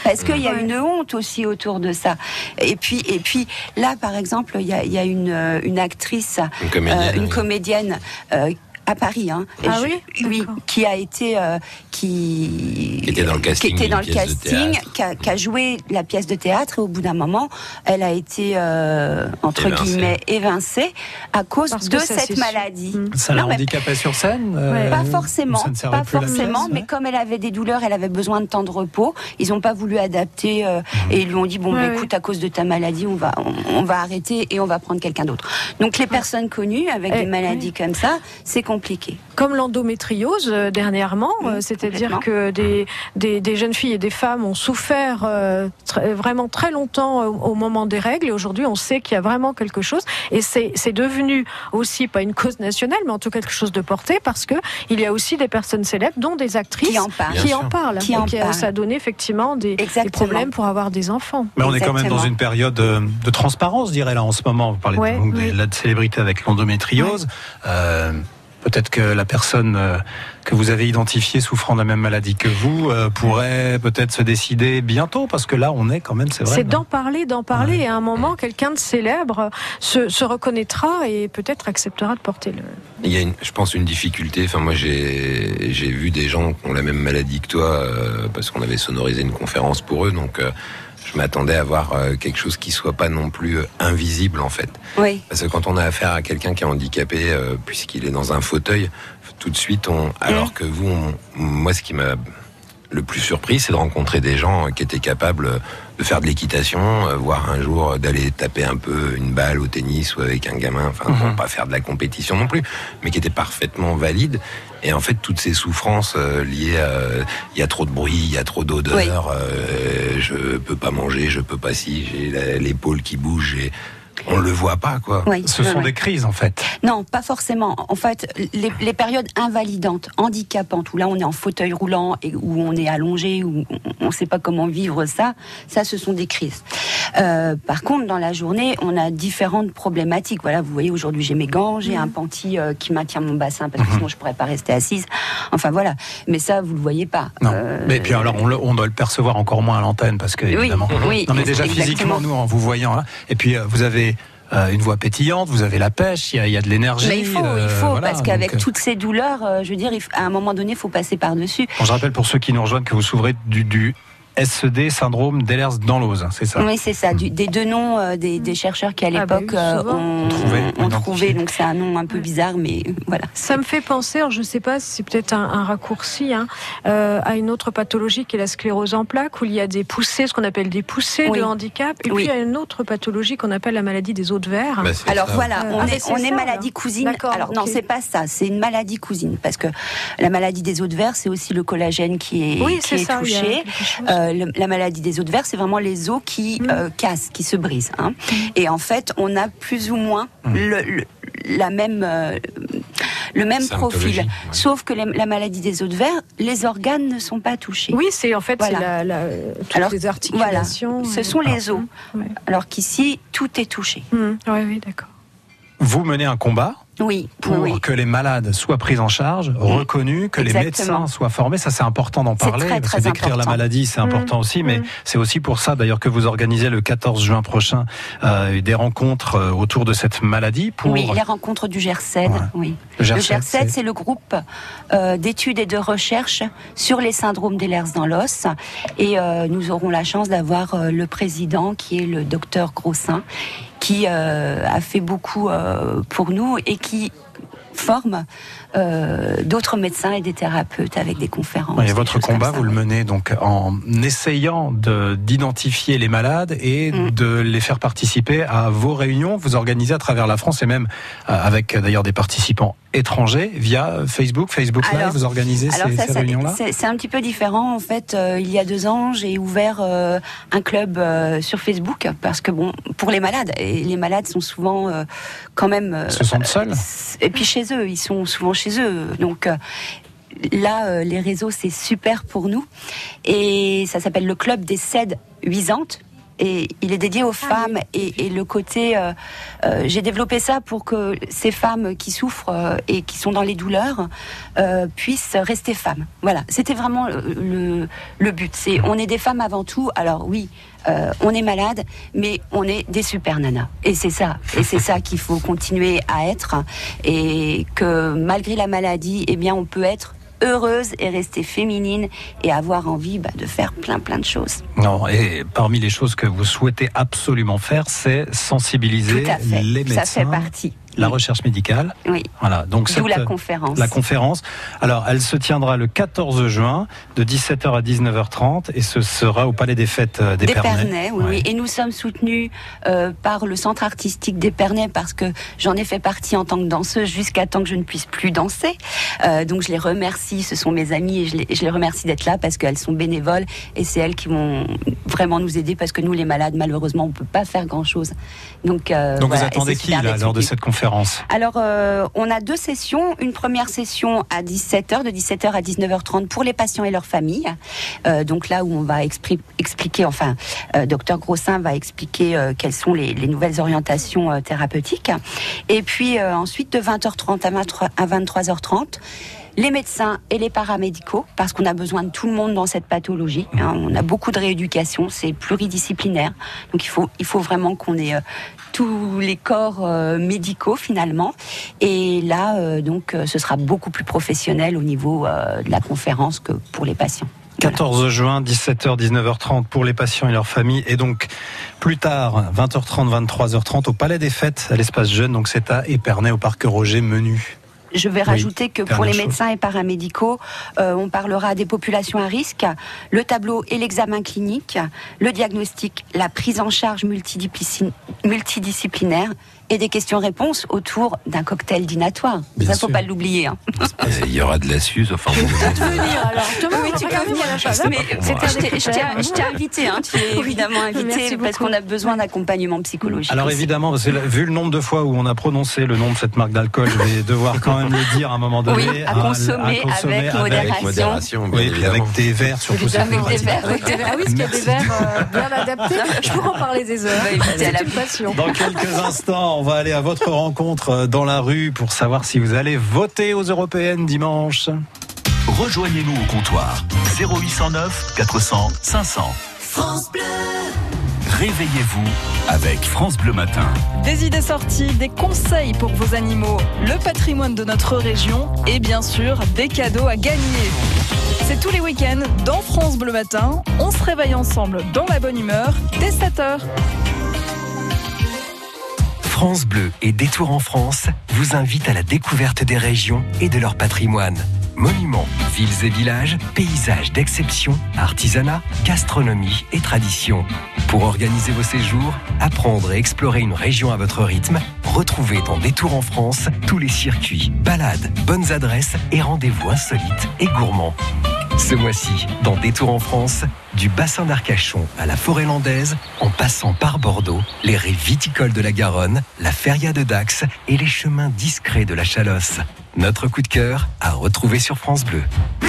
Speaker 3: Parce qu'il y a une honte aussi autour de ça. Et puis, et puis là, par exemple, il y a, y une, euh, une actrice,
Speaker 5: Une comédienne.
Speaker 3: euh, une comédienne euh, à Paris, hein,
Speaker 4: Ah
Speaker 3: je-
Speaker 4: oui
Speaker 3: oui, qui a été, euh, qui,
Speaker 5: Qui était dans le casting
Speaker 3: qui dans le casting, qui a, qui a joué la pièce de théâtre et au bout d'un moment, elle a été euh, entre
Speaker 5: Évincée.
Speaker 3: guillemets évincée à cause
Speaker 4: Parce
Speaker 3: de cette maladie.
Speaker 4: Mm.
Speaker 2: ça la handicapait sur scène euh.
Speaker 3: Pas forcément,
Speaker 2: ça ne servait
Speaker 3: pas
Speaker 2: pièce,
Speaker 3: forcément,
Speaker 2: ouais
Speaker 3: mais comme elle avait des douleurs, elle avait besoin de temps de repos. Ils n'ont pas voulu adapter euh,
Speaker 2: Mhm.
Speaker 3: et ils lui ont dit bon, bah, écoute, à cause de ta maladie, on va, on, on va arrêter et on va prendre quelqu'un d'autre. Donc les personnes connues avec
Speaker 4: Eh,
Speaker 3: des maladies comme ça, c'est compliqué.
Speaker 4: Comme l'endométriose euh, dernièrement,
Speaker 3: Oui,
Speaker 4: euh, c'est-à-dire que des, des, des jeunes filles et des femmes ont souffert euh, très- vraiment très longtemps au, au moment des règles et aujourd'hui on sait qu'il y a vraiment quelque chose et c'est c'est devenu aussi pas une cause nationale mais en tout cas quelque chose de porté parce que il y a aussi des personnes célèbres dont des actrices
Speaker 3: Qui en parlent.
Speaker 4: Qui en parlent
Speaker 3: Qui en
Speaker 4: ça a donné effectivement des, problèmes pour avoir des enfants.
Speaker 2: Mais on est quand même dans une période euh, de transparence, je dirais là en ce moment. Vous parlez
Speaker 4: Ouais,
Speaker 2: donc de
Speaker 4: oui.
Speaker 2: la célébrité avec l'endométriose. Euh, Peut-être que la personne euh, que vous avez identifiée souffrant de la même maladie que vous euh, pourrait peut-être se décider bientôt, parce que là, on est quand même, c'est vrai.
Speaker 4: C'est d'en parler, d'en parler et à un moment quelqu'un de célèbre se, se reconnaîtra et peut-être acceptera de porter le,
Speaker 5: Il y a, une, je pense, une difficulté. Enfin, moi, j'ai j'ai vu des gens qui ont la même maladie que toi euh, parce qu'on avait sonorisé une conférence pour eux. Donc, euh, je m'attendais à voir euh, quelque chose qui soit pas non plus euh, invisible, en fait.
Speaker 3: Oui.
Speaker 5: Parce que quand on a affaire à quelqu'un qui est handicapé, euh, puisqu'il est dans un fauteuil, tout de suite, on. Alors que vous, on- moi, ce qui m'a le plus surpris, c'est de rencontrer des gens qui étaient capables de faire de l'équitation, euh, voire un jour d'aller taper un peu une balle au tennis ou avec un gamin, enfin,
Speaker 2: Mhm.
Speaker 5: pas faire de la compétition non plus, mais qui étaient parfaitement valides. Et en fait, toutes ces souffrances euh, liées à il y a trop de bruit, il y a trop d'odeur,
Speaker 3: Oui.
Speaker 5: euh, je peux pas manger, je peux pas si, j'ai l'épaule qui bouge, j'ai on le voit pas, quoi.
Speaker 3: Oui,
Speaker 2: Ce
Speaker 3: oui,
Speaker 2: sont
Speaker 3: oui.
Speaker 2: des crises en fait.
Speaker 3: Non, pas forcément. En fait, les, les périodes invalidantes, handicapantes, où là on est en fauteuil roulant et où on est allongé, où on ne sait pas comment vivre ça, ça, ce sont des crises. Euh, par contre, dans la journée, on a différentes problématiques. Voilà, vous voyez, aujourd'hui j'ai mes gants, j'ai un panty euh, qui maintient mon bassin parce que sinon je pourrais pas rester assise. Enfin voilà. Mais ça, vous le voyez pas.
Speaker 2: Non.
Speaker 3: Euh,
Speaker 2: Mais puis alors, on, le- on doit le percevoir encore moins à l'antenne parce que évidemment.
Speaker 3: oui,
Speaker 2: non mais déjà
Speaker 3: exactement.
Speaker 2: physiquement, nous en vous voyant là, et puis euh, vous avez euh, une voix pétillante, vous avez la pêche, il y a, il y a de l'énergie.
Speaker 3: Mais il faut,
Speaker 2: euh,
Speaker 3: il faut,
Speaker 2: voilà,
Speaker 3: parce qu'avec
Speaker 2: donc, euh,
Speaker 3: toutes ces douleurs, euh, je veux dire, à un moment donné, il faut passer par-dessus.
Speaker 2: bon, je rappelle pour ceux qui nous rejoignent que vous souffrez du, du SED, syndrome d'Ehlers-Danlos, hein, c'est ça
Speaker 3: Oui, c'est ça. Du- des deux noms euh, des, des chercheurs qui, à
Speaker 4: Ah bah
Speaker 3: l'époque,
Speaker 4: oui,
Speaker 3: euh, ont, trouvé. Donc, c'est un nom un peu bizarre, mais voilà.
Speaker 4: Ça me fait penser, alors je ne sais pas si c'est peut-être un, un raccourci, hein, euh, à une autre pathologie qui est la sclérose en plaques, où il y a des poussées, ce qu'on appelle des poussées
Speaker 3: Oui.
Speaker 4: de handicap, et
Speaker 3: Oui.
Speaker 4: puis il y a une autre pathologie qu'on appelle la maladie des os de verre.
Speaker 5: Bah,
Speaker 3: Alors
Speaker 5: ça.
Speaker 3: voilà,
Speaker 4: Euh,
Speaker 3: on
Speaker 4: ah,
Speaker 3: est, on est maladie cousine. Alors non,
Speaker 4: ok.
Speaker 3: c'est pas ça. C'est une maladie cousine parce que la maladie des os de verre, c'est aussi le collagène qui est,
Speaker 4: oui,
Speaker 3: qui
Speaker 4: c'est
Speaker 3: est
Speaker 4: ça.
Speaker 3: touché. Euh, le- la maladie des os de verre, c'est vraiment les os qui
Speaker 4: Mm.
Speaker 3: euh, cassent, qui se brisent. hein. Et en fait, on a plus ou moins
Speaker 2: Mm.
Speaker 3: le, le- la même, euh, le même profil.
Speaker 5: ouais.
Speaker 3: Sauf que les- la maladie des os de verre, les organes ne sont pas touchés.
Speaker 4: Oui, c'est en fait
Speaker 3: Voilà.
Speaker 4: la, la- toutes
Speaker 3: Alors,
Speaker 4: les
Speaker 3: Voilà,
Speaker 4: articulations.
Speaker 3: ce
Speaker 4: et-
Speaker 3: sont les os.
Speaker 4: Ouais.
Speaker 3: Alors qu'ici, tout est touché.
Speaker 4: Ouais, oui, d'accord.
Speaker 2: Vous menez un combat
Speaker 3: Oui,
Speaker 2: pour
Speaker 3: oui, oui.
Speaker 2: que les malades soient pris en charge, reconnus, que les médecins soient formés. Ça, c'est important d'en parler.
Speaker 3: très, très
Speaker 2: décrire la maladie, c'est important aussi, mais
Speaker 4: Mm.
Speaker 2: c'est aussi pour ça, d'ailleurs, que vous organisez le 14 juin prochain euh, des rencontres euh, autour de cette maladie pour
Speaker 3: Oui, les rencontres du GERCED,
Speaker 2: Ouais.
Speaker 3: oui.
Speaker 2: le GERCED, c'est-
Speaker 3: le groupe euh, d'études et de recherche sur les syndromes d'Ehlers dans l'os. Et euh, nous aurons la chance d'avoir le président, qui est le docteur Grossin, qui euh, a fait beaucoup euh, pour nous et qui forme euh, d'autres médecins et des thérapeutes avec des conférences.
Speaker 2: Et votre combat, vous le menez donc en essayant de- d'identifier les malades et
Speaker 3: Mm.
Speaker 2: de les faire participer à vos réunions. Vous organisez à travers la France et même avec d'ailleurs des participants étrangers via Facebook, Facebook Live.
Speaker 3: Alors-
Speaker 2: vous organisez ces, réunions-là
Speaker 3: c'est un petit peu différent. En fait, euh, il y a deux ans, j'ai ouvert euh, un club euh, sur Facebook parce que bon, pour les malades, et les malades sont souvent quand même.
Speaker 2: Se sentent seuls
Speaker 3: Et puis chez eux, ils sont souvent chez eux. Donc là, euh, les réseaux, c'est super pour nous. Et ça s'appelle le club des CED huisantes. Et il est dédié aux femmes et, le côté, euh, euh, j'ai développé ça pour que ces femmes qui souffrent euh, et qui sont dans les douleurs puissent rester femmes. Voilà, c'était vraiment le, but. C'est on est des femmes avant tout. Alors oui, on est malade, mais on est des super nanas. Et c'est ça, et c'est ça qu'il faut continuer à être. Et que malgré la maladie, eh bien, on peut être heureuse et rester féminine et avoir envie bah, de faire plein plein de choses.
Speaker 2: Non, et parmi les choses que vous souhaitez absolument faire, c'est sensibiliser
Speaker 3: Tout à fait.
Speaker 2: les
Speaker 3: ça
Speaker 2: médecins,
Speaker 3: fait partie.
Speaker 2: La recherche médicale.
Speaker 3: Oui.
Speaker 2: Voilà, donc
Speaker 3: D'où la conférence.
Speaker 2: La conférence. Alors, elle se tiendra le 14 juin de 17h à 19h30 et ce sera au Palais des Fêtes euh, d'Épernay.
Speaker 3: D'Épernay, oui,
Speaker 2: Ouais.
Speaker 3: oui. Et nous sommes soutenus euh, par le centre artistique d'Épernay parce que j'en ai fait partie en tant que danseuse jusqu'à temps que je ne puisse plus danser. Euh, donc je les remercie, ce sont mes amis et je les, je les remercie d'être là parce qu'elles sont bénévoles et c'est elles qui vont vraiment nous aider parce que nous les malades malheureusement on peut pas faire grand chose. Donc, euh,
Speaker 2: Donc
Speaker 3: voilà,
Speaker 2: vous attendez qui là, lors de cette conférence?
Speaker 3: Alors, euh, on a deux sessions. Une première session à 17h, de 17h à 19h30 pour les patients et leurs familles. Euh, donc là où on va expliquer, enfin, euh, docteur Grossin va expliquer quelles sont les, les nouvelles orientations thérapeutiques. Et puis ensuite, de 20h30 à 23 à 23h30, les médecins et les paramédicaux, parce qu'on a besoin de tout le monde dans cette pathologie. hein. on a beaucoup de rééducation, c'est pluridisciplinaire. Donc il faut, il faut vraiment qu'on ait tous les corps euh, médicaux finalement. Et là, euh, donc, euh, ce sera beaucoup plus professionnel au niveau de la conférence que pour les patients. Voilà.
Speaker 2: 14 juin, 17h, 19h30 pour les patients et leurs familles. Et donc, plus tard, 20h30, 23h30 au Palais des Fêtes, à l'espace jeune. Donc, c'est à Épernay, au parc Roger Menu.
Speaker 3: Je vais rajouter que pour les
Speaker 2: chose.
Speaker 3: médecins et paramédicaux, euh, on parlera des populations à risque, le tableau et l'examen clinique, le diagnostic, la prise en charge multidiscipli- multidisciplinaire et des questions-réponses autour d'un cocktail dînatoire.
Speaker 2: Bien
Speaker 3: Ça, faut
Speaker 2: sûr.
Speaker 3: pas l'oublier. hein.
Speaker 5: Euh, Il y aura de la suze, enfin. vous-
Speaker 4: venir alors. Thomas,
Speaker 3: Oui, tu peux venir. Mais
Speaker 4: un
Speaker 3: je t'ai- invité, hein, tu es évidemment invité
Speaker 4: Merci
Speaker 3: parce qu'on a besoin d'accompagnement psychologique.
Speaker 2: Alors
Speaker 3: aussi.
Speaker 2: évidemment, parce que là, vu le nombre de fois où on a prononcé le nom de cette marque d'alcool, je vais devoir quand même le dire à un moment donné.
Speaker 3: Oui, à consommer avec modération.
Speaker 5: Avec modération, bien
Speaker 2: Oui,
Speaker 5: évidemment.
Speaker 2: avec des verres surtout.
Speaker 3: Avec des verres.
Speaker 4: Avec des verres. Ah oui, parce qu'il y a des verres euh, bien adaptés. Je pourrais en parler des heures.
Speaker 3: On va éviter à la
Speaker 4: C'est une passion.
Speaker 2: Dans quelques instants, on va aller à votre rencontre euh, dans la rue pour savoir si vous allez voter aux européennes dimanche.
Speaker 1: Rejoignez-nous au comptoir 0809 400 500. Réveillez-vous avec France Bleu Matin.
Speaker 10: Des idées sorties, des conseils pour vos animaux, le patrimoine de notre région et bien sûr des cadeaux à gagner. C'est tous les week-ends dans France Bleu Matin. On se réveille ensemble dans la bonne humeur dès 7h.
Speaker 11: France Bleu et Détour en France vous invitent à la découverte des régions et de leur patrimoine. Monuments, villes et villages, paysages d'exception, artisanat, gastronomie et tradition. Pour organiser vos séjours, apprendre et explorer une région à votre rythme, retrouvez dans Détour en France tous les circuits, balades, bonnes adresses et rendez-vous insolites et gourmands. Ce mois-ci, dans Détour en France, du bassin d'Arcachon à la forêt landaise, en passant par Bordeaux, les rives viticoles de la Garonne, la feria de Dax et les chemins discrets de la Chalosse. Notre coup de cœur à retrouver sur France Bleu.
Speaker 12: J'en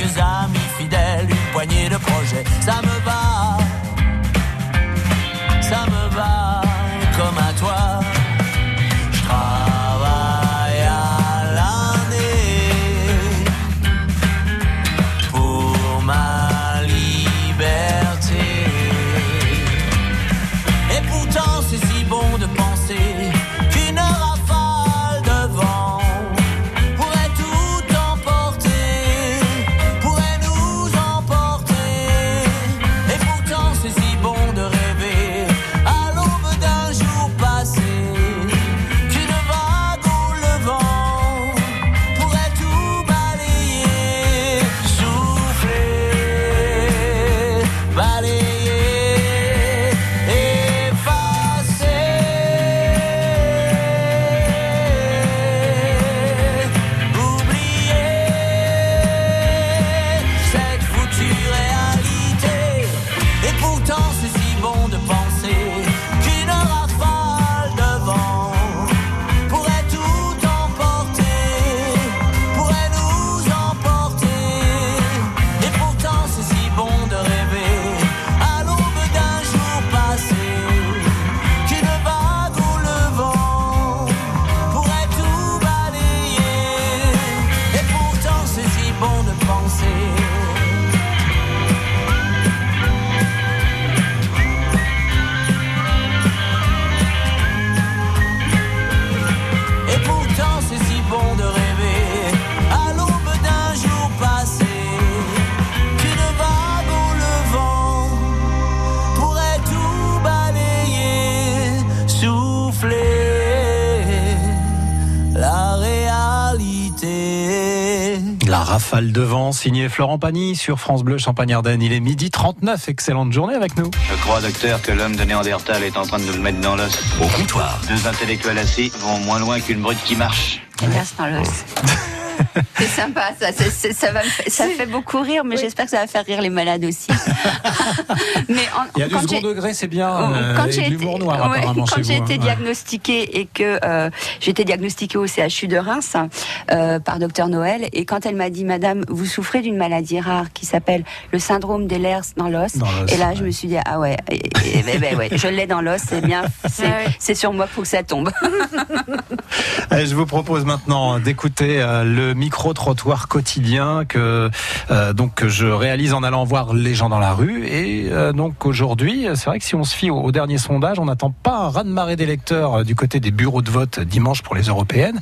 Speaker 12: Quelques amis
Speaker 2: signé Florent Pagny sur France Bleu Champagne-Ardenne. Il est midi 39. Excellente journée avec nous.
Speaker 13: Je crois, docteur, que l'homme de Néandertal est en train de nous le mettre dans l'os.
Speaker 1: Au comptoir.
Speaker 13: Deux intellectuels assis vont moins loin qu'une brute qui marche.
Speaker 3: Reste dans l'os. C'est sympa, ça, ça, va fait beaucoup rire, mais j'espère que ça va faire rire les malades aussi. mais en-
Speaker 2: Il y a du second degré, c'est bien.
Speaker 3: Oh,
Speaker 2: euh,
Speaker 3: quand j'ai été,
Speaker 2: noir,
Speaker 3: ouais, quand
Speaker 2: chez
Speaker 3: j'ai
Speaker 2: vous,
Speaker 3: été
Speaker 2: hein.
Speaker 3: diagnostiquée et que euh, j'ai été diagnostiquée au CHU de Reims euh, par docteur Noël et quand elle m'a dit Madame, vous souffrez d'une maladie rare qui s'appelle le syndrome d'Ehlers dans l'os.
Speaker 2: Dans l'os,
Speaker 3: Et là, je me suis dit ah ouais, et- et- ben, ben, ouais, je l'ai dans l'os, c'est bien, c'est sur moi faut que ça tombe.
Speaker 2: Allez, je vous propose maintenant d'écouter euh, micro-trottoir quotidien que euh, donc je réalise en allant voir les gens dans la rue. Et euh, donc aujourd'hui, c'est vrai que si on se fie au, dernier sondage, on n'attend pas un raz-de-marée d'électeurs euh, du côté des bureaux de vote dimanche pour les européennes.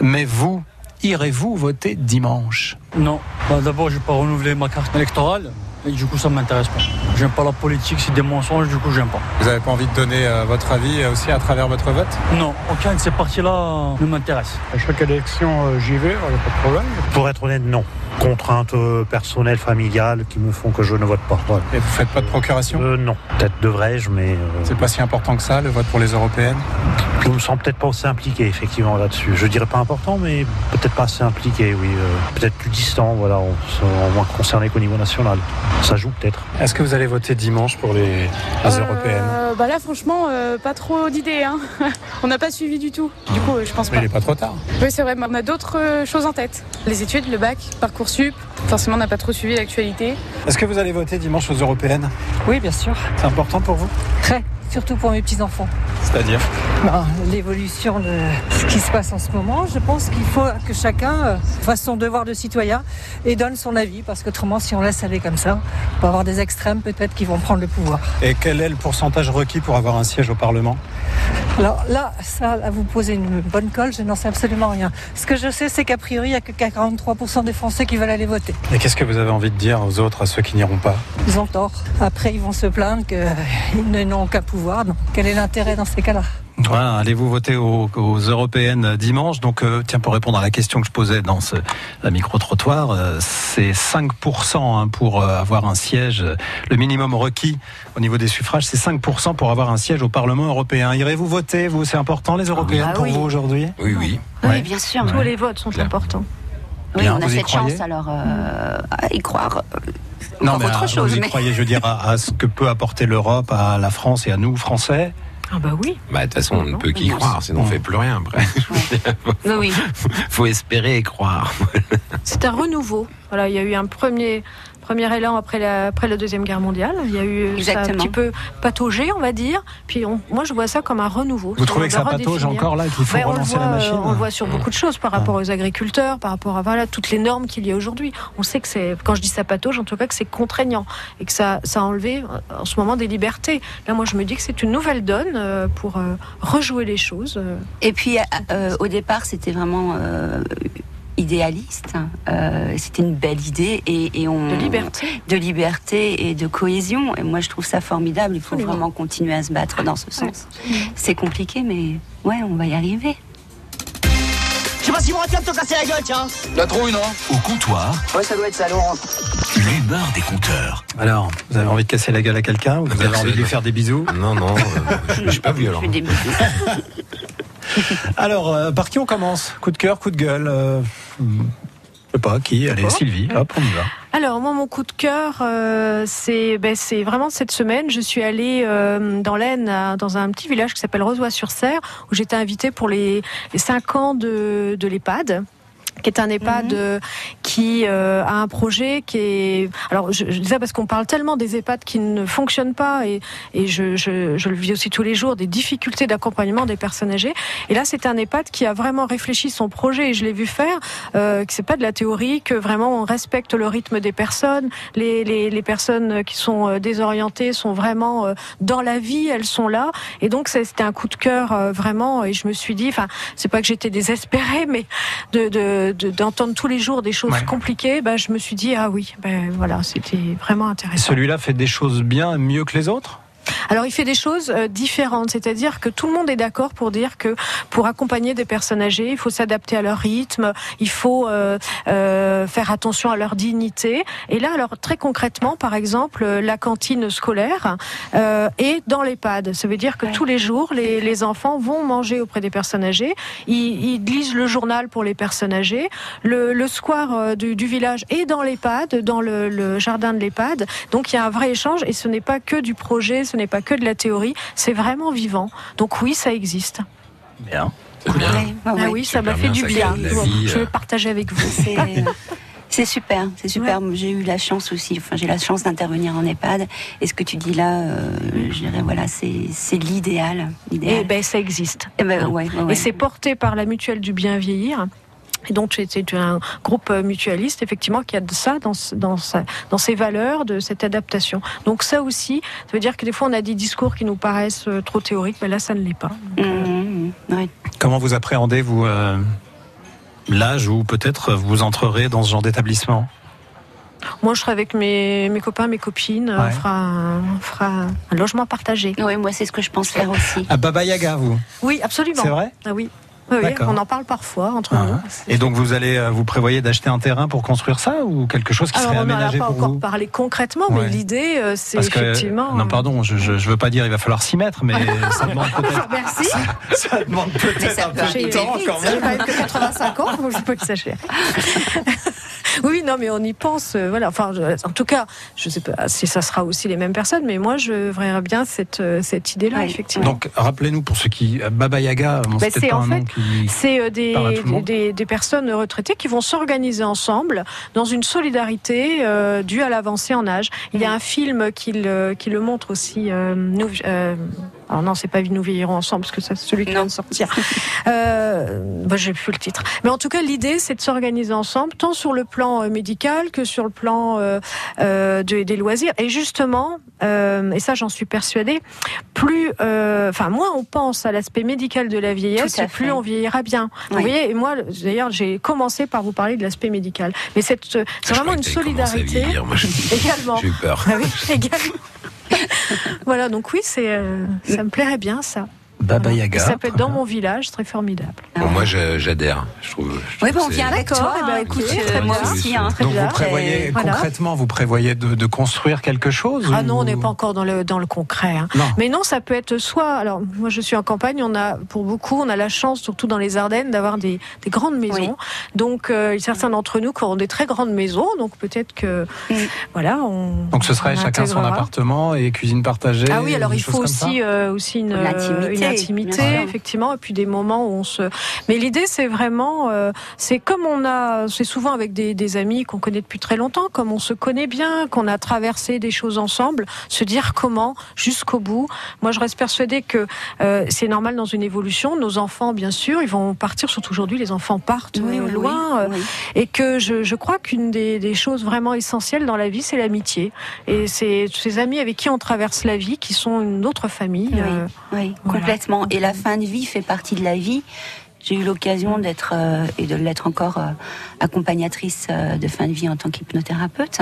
Speaker 2: Mais vous, irez-vous voter dimanche?
Speaker 14: Non. Bah, D'abord, je vais pas renouveler ma carte électorale. Et du coup, ça m'intéresse pas. J'aime pas la politique, c'est des mensonges, du coup, j'aime pas.
Speaker 2: Vous n'avez pas envie de donner euh, votre avis aussi à travers votre vote?
Speaker 14: Non, aucun de ces partis-là ne m'intéresse.
Speaker 15: À chaque élection, euh, j'y vais, il n'y a pas de problème. Pour être honnête, non. Contraintes euh, personnelles, familiales qui me font que je ne vote pas. Voilà.
Speaker 2: Et vous faites pas de procuration?
Speaker 15: Euh, non. Peut-être devrais-je, mais euh,
Speaker 2: C'est pas si important que ça, le vote pour les européennes?
Speaker 15: Je me sens peut-être pas assez impliqué, effectivement, là-dessus. Je dirais pas important, mais peut-être pas assez impliqué, oui. euh, peut-être plus distant, voilà, on, on moins concerné qu'au niveau national. Ça joue peut-être.
Speaker 2: Est-ce que vous allez voter dimanche pour les, les européennes?
Speaker 16: Euh, bah là, franchement, euh, pas trop d'idées. Hein. On n'a pas suivi du tout. Du coup, euh, je pense
Speaker 2: Mais
Speaker 16: pas.
Speaker 2: il n'est pas trop tard.
Speaker 16: Oui, c'est vrai, mais on a d'autres euh, choses en tête. Les études, le bac, Parcoursup. Forcément, on n'a pas trop suivi l'actualité.
Speaker 2: Est-ce que vous allez voter dimanche aux européennes?
Speaker 17: Oui, bien sûr.
Speaker 2: C'est important pour vous?
Speaker 17: Très. Surtout pour mes petits-enfants.
Speaker 2: C'est-à-dire
Speaker 17: Ben, L'évolution de ce qui se passe en ce moment, je pense qu'il faut que chacun euh, fasse son devoir de citoyen et donne son avis, parce qu'autrement, si on laisse aller comme ça, on va avoir des extrêmes peut-être qui vont prendre le pouvoir.
Speaker 2: Et quel est le pourcentage requis pour avoir un siège au Parlement?
Speaker 17: Alors là, ça, là, vous posez une bonne colle, je n'en sais absolument rien. Ce que je sais, c'est qu'a priori, il n'y a que 43% des Français qui veulent aller voter.
Speaker 2: Et qu'est-ce que vous avez envie de dire aux autres, à ceux qui n'iront pas?
Speaker 17: Ils ont tort. Après, ils vont se plaindre qu'ils n'ont aucun pouvoir. Donc, quel est l'intérêt dans ces cas-là
Speaker 2: Voilà, allez-vous voter aux, aux européennes dimanche Donc, euh, tiens, pour répondre à la question que je posais dans ce la micro-trottoir, euh, c'est 5% hein, pour euh, avoir un siège. Le minimum requis au niveau des suffrages, c'est 5% pour avoir un siège au Parlement européen. Irez-vous voter, vous? C'est important, les européennes,
Speaker 3: Ah
Speaker 2: pour
Speaker 3: oui.
Speaker 2: vous aujourd'hui?
Speaker 5: Oui, oui.
Speaker 3: Oui, bien sûr.
Speaker 4: Tous les votes sont importants.
Speaker 3: Oui,
Speaker 2: Bien,
Speaker 3: on a cette chance alors euh, à y croire. euh,
Speaker 2: Non, mais
Speaker 3: autre
Speaker 2: à-
Speaker 3: chose.
Speaker 2: vous y
Speaker 3: mais-
Speaker 2: croyez, je veux dire, à, à ce que peut apporter l'Europe à la France et à nous, Français
Speaker 4: Ah bah oui.
Speaker 5: Bah, de toute façon, on ne peut qu'y
Speaker 3: non,
Speaker 5: croire, sinon on
Speaker 2: Ouais.
Speaker 5: fait plus rien après.
Speaker 3: Oui, oui.
Speaker 5: Faut espérer et croire.
Speaker 4: C'est un renouveau. Voilà, il y a eu un premier premier élan après la, après la deuxième guerre mondiale. Il y a eu ça a un petit peu pataugé, on va dire. Puis on- moi, je vois ça comme un renouveau.
Speaker 2: Vous trouvez que ça patauge encore là, qu'il faut
Speaker 4: le
Speaker 2: relancer
Speaker 4: voit,
Speaker 2: la machine
Speaker 4: euh, On le voit sur beaucoup de choses par rapport aux agriculteurs, par rapport à voilà, toutes les normes qu'il y a aujourd'hui. On sait que c'est, quand je dis ça patauge, en tout cas que c'est contraignant et que ça, ça a enlevé euh, en ce moment des libertés. Là, moi, je me dis que c'est une nouvelle donne euh, pour euh, rejouer les choses. euh.
Speaker 3: Et puis, euh, au départ, c'était vraiment euh, idéaliste. Euh, c'était une belle idée et, et on
Speaker 4: De liberté.
Speaker 3: de liberté et de cohésion. Et moi, je trouve ça formidable. Il faut
Speaker 4: Absolument.
Speaker 3: vraiment continuer à se battre dans ce sens. C'est compliqué, mais ouais, on va y arriver.
Speaker 18: Je sais pas si mon vas te casser la gueule, tiens.
Speaker 1: La trouille, non? Au comptoir,
Speaker 18: Ouais, ça doit être ça, Laurent.
Speaker 1: l'humeur des compteurs.
Speaker 2: Alors, vous avez envie de casser la gueule à quelqu'un? Ou vous avez envie de lui faire des bisous?
Speaker 5: Non, non, euh, je suis pas violent.
Speaker 3: Je fais des bisous.
Speaker 2: Alors, euh, par qui on commence Coup de cœur, coup de gueule euh, Je sais pas, qui Allez, Sylvie, hop, on y va.
Speaker 4: Alors moi mon coup de cœur euh, c'est ben, c'est vraiment cette semaine je suis allée euh, dans l'Aisne à- dans un petit village qui s'appelle Rosoy-sur-Serre où j'étais invitée pour les, les 5 ans de, de l'EHPAD qui est un EHPAD euh, qui euh, a un projet qui est alors je, je dis ça parce qu'on parle tellement des EHPAD qui ne fonctionnent pas et, et je, je, je le vis aussi tous les jours des difficultés d'accompagnement des personnes âgées. Et là c'est un EHPAD qui a vraiment réfléchi son projet et je l'ai vu faire euh, que c'est pas de la théorie que vraiment on respecte le rythme des personnes. Les, les, les personnes qui sont euh, désorientées sont vraiment euh, dans la vie elles sont là. Et donc c'était un coup de cœur euh, vraiment. Et je me suis dit enfin c'est pas que j'étais désespérée mais de de- de- d'entendre tous les jours des choses
Speaker 2: Ouais.
Speaker 4: compliquées bah, je me suis dit ah oui ben voilà c'était vraiment intéressant
Speaker 2: Celui-là fait des choses bien, mieux que les autres?
Speaker 4: Alors il fait des choses euh, différentes, c'est-à-dire que tout le monde est d'accord pour dire que pour accompagner des personnes âgées, il faut s'adapter à leur rythme, il faut euh, euh, faire attention à leur dignité. Et là, alors très concrètement, par exemple, la cantine scolaire euh, est dans l'EHPAD. Ça veut dire que tous les jours, les, les enfants vont manger auprès des personnes âgées. Ils, ils lisent le journal pour les personnes âgées. Le, le square du, du village est dans l'EHPAD, dans le, le jardin de l'EHPAD. Donc il y a un vrai échange et ce n'est pas que du projet, ce n'est pas que de la théorie, c'est vraiment vivant. Donc oui, ça existe.
Speaker 2: Bien.
Speaker 4: Ah oui, ça m'a fait du bien. Je vais partager avec vous.
Speaker 3: C'est- super, c'est super. J'ai eu la chance aussi, enfin j'ai la chance d'intervenir en EHPAD. Et ce que tu dis là, euh, je dirais voilà, c'est l'idéal.
Speaker 4: Et ben ça existe.
Speaker 3: Eh ben, ouais, ouais, ouais.
Speaker 4: Et c'est porté par la mutuelle du bien vieillir. Et donc c'est- un groupe euh, mutualiste effectivement qui a de ça dans, dans, sa- dans ses valeurs, de cette adaptation. Donc ça aussi, ça veut dire que des fois on a des discours qui nous paraissent euh, trop théoriques, mais là ça ne l'est pas.
Speaker 3: Mmh, ouais.
Speaker 2: Comment vous appréhendez, vous, euh, l'âge où peut-être vous entrerez dans ce genre d'établissement?
Speaker 4: Moi je serai avec mes, mes copains, mes copines,
Speaker 2: Ouais.
Speaker 4: on, fera un, on fera un logement partagé.
Speaker 3: Oui, moi c'est ce que je pense faire aussi.
Speaker 2: À Baba Yaga, vous?
Speaker 4: Oui, absolument.
Speaker 2: C'est vrai?
Speaker 4: Ah oui. Oui, on en parle parfois entre
Speaker 2: Ah.
Speaker 4: nous.
Speaker 2: Et donc vous allez, euh, vous prévoyez d'acheter un terrain pour construire ça ou quelque chose qui
Speaker 4: Alors
Speaker 2: serait
Speaker 4: on n'en a
Speaker 2: aménagé
Speaker 4: pas
Speaker 2: pour
Speaker 4: encore
Speaker 2: vous
Speaker 4: parlé concrètement,
Speaker 2: Ouais.
Speaker 4: mais l'idée euh, c'est
Speaker 2: que,
Speaker 4: effectivement.
Speaker 2: non, pardon, je, je, je veux pas dire il va falloir s'y mettre, mais ça demande peut-être.
Speaker 4: Merci.
Speaker 2: Ça demande peut-être un peu de temps quand
Speaker 4: j'ai
Speaker 2: même.
Speaker 4: quand même que 85 ans, donc je peux que ça cher. Oui, non, mais on y pense. euh, voilà. Enfin, je- en tout cas, je sais pas si ça sera aussi les mêmes personnes, mais moi, je verrais bien cette euh, cette idée-là, effectivement.
Speaker 2: Donc rappelez-nous pour ceux qui Baba Yaga, bon,
Speaker 4: Bah,
Speaker 2: c'est
Speaker 4: en
Speaker 2: un
Speaker 4: fait, c'est euh, des, des, des personnes retraitées qui vont s'organiser ensemble dans une solidarité euh, due à l'avancée en âge. Il y a un film qui le, qui le montre aussi. Euh, nous, euh, alors non, c'est pas Nous vieillirons ensemble parce que c'est celui qui vient de sortir. Euh, bah, j'ai plus le titre. Mais en tout cas, l'idée, c'est de s'organiser ensemble, tant sur le plan euh, médical que sur le plan euh, euh, de- des loisirs. Et justement, euh, et ça, j'en suis persuadée, plus, euh, enfin, moins on pense à l'aspect médical de la vieillesse, et plus on vieillira bien. Vous voyez, et moi, d'ailleurs, j'ai commencé par vous parler de l'aspect médical. Mais c'est vraiment une solidarité.
Speaker 5: vieillir, moi, je-
Speaker 4: également.
Speaker 5: j'ai eu peur.
Speaker 4: Ah oui, également. voilà, donc oui, c'est, euh, ça me plairait bien ça.
Speaker 2: Baba Yaga.
Speaker 4: ça peut être dans mon village, c'est très formidable.
Speaker 5: Bon, moi, j'adhère. Je trouve. je
Speaker 3: Oui, bon, on vient avec toi.
Speaker 4: Eh ben, écoute, très
Speaker 3: moi
Speaker 4: bien.
Speaker 3: aussi. Hein,
Speaker 2: Donc vous prévoyez
Speaker 4: Et voilà.
Speaker 2: concrètement, vous prévoyez de, de construire quelque chose
Speaker 4: Ah
Speaker 2: ou-
Speaker 4: non, on n'est pas encore dans le dans le concret. hein.
Speaker 2: Non.
Speaker 4: Mais non, ça peut être soit. Alors moi, je suis en campagne. On a pour beaucoup, on a la chance, surtout dans les Ardennes, d'avoir des, des grandes maisons. Donc euh, certains d'entre nous qui ont des très grandes maisons. Donc peut-être que voilà, on.
Speaker 2: Donc ce serait
Speaker 4: on
Speaker 2: chacun son appartement et cuisine partagée.
Speaker 4: Ah oui, alors il faut aussi euh, aussi une,
Speaker 3: L'intimité,
Speaker 4: une intimité,
Speaker 3: bien sûr.
Speaker 4: effectivement, et puis des moments où on se. Mais l'idée, c'est vraiment, euh, c'est comme on a, c'est souvent avec des, des amis qu'on connaît depuis très longtemps, comme on se connaît bien, qu'on a traversé des choses ensemble, se dire comment jusqu'au bout. Moi, je reste persuadée que euh, c'est normal dans une évolution. Nos enfants, bien sûr, ils vont partir. Surtout aujourd'hui, les enfants partent
Speaker 3: Oui,
Speaker 4: euh,
Speaker 3: oui,
Speaker 4: loin, euh,
Speaker 3: oui.
Speaker 4: et que je, je crois qu'une des, des choses vraiment essentielles dans la vie, c'est l'amitié. Et c'est ces amis avec qui on traverse la vie, qui sont une autre famille.
Speaker 3: Oui,
Speaker 4: euh,
Speaker 3: oui,
Speaker 4: voilà.
Speaker 3: complètement. Et la fin de vie fait partie de la vie. J'ai eu l'occasion d'être euh, et de l'être encore euh, accompagnatrice euh, de fin de vie en tant qu'hypnothérapeute.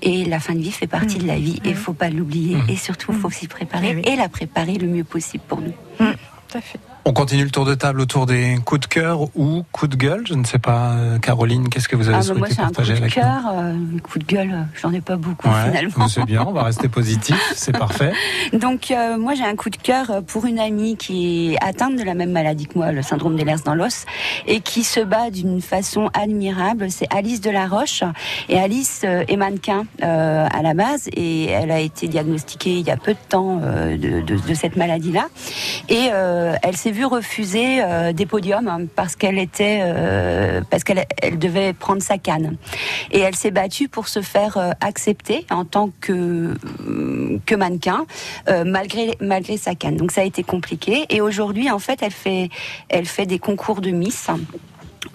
Speaker 3: Et la fin de vie fait partie de la vie et il faut pas l'oublier. Et surtout, il faut s'y préparer et la préparer le mieux possible pour nous.
Speaker 4: Tout à fait.
Speaker 2: On continue le tour de table autour des coups de cœur ou coups de gueule. Je ne sais pas, euh, Caroline, qu'est-ce que vous avez
Speaker 3: Ah, bah, moi,
Speaker 2: souhaité
Speaker 3: un coup de
Speaker 2: avec nous
Speaker 3: cœur, euh, coup de gueule. euh, J'en ai pas beaucoup
Speaker 2: Ouais,
Speaker 3: finalement.
Speaker 2: c'est bien, on va rester positif, c'est parfait.
Speaker 3: Donc euh, moi j'ai un coup de cœur pour une amie qui est atteinte de la même maladie que moi, le syndrome d'Ehlers dans l'os, et qui se bat d'une façon admirable. C'est Alice Delaroche. Et Alice est mannequin euh, à la base et elle a été diagnostiquée il y a peu de temps de, de- de cette maladie-là. Et elle s'est vue refuser euh, des podiums hein, parce qu'elle était euh, parce qu'elle elle devait prendre sa canne. Et elle s'est battue pour se faire euh, accepter en tant que euh, que mannequin malgré malgré sa canne. Donc ça a été compliqué. Et aujourd'hui, en fait, elle fait elle fait des concours de Miss.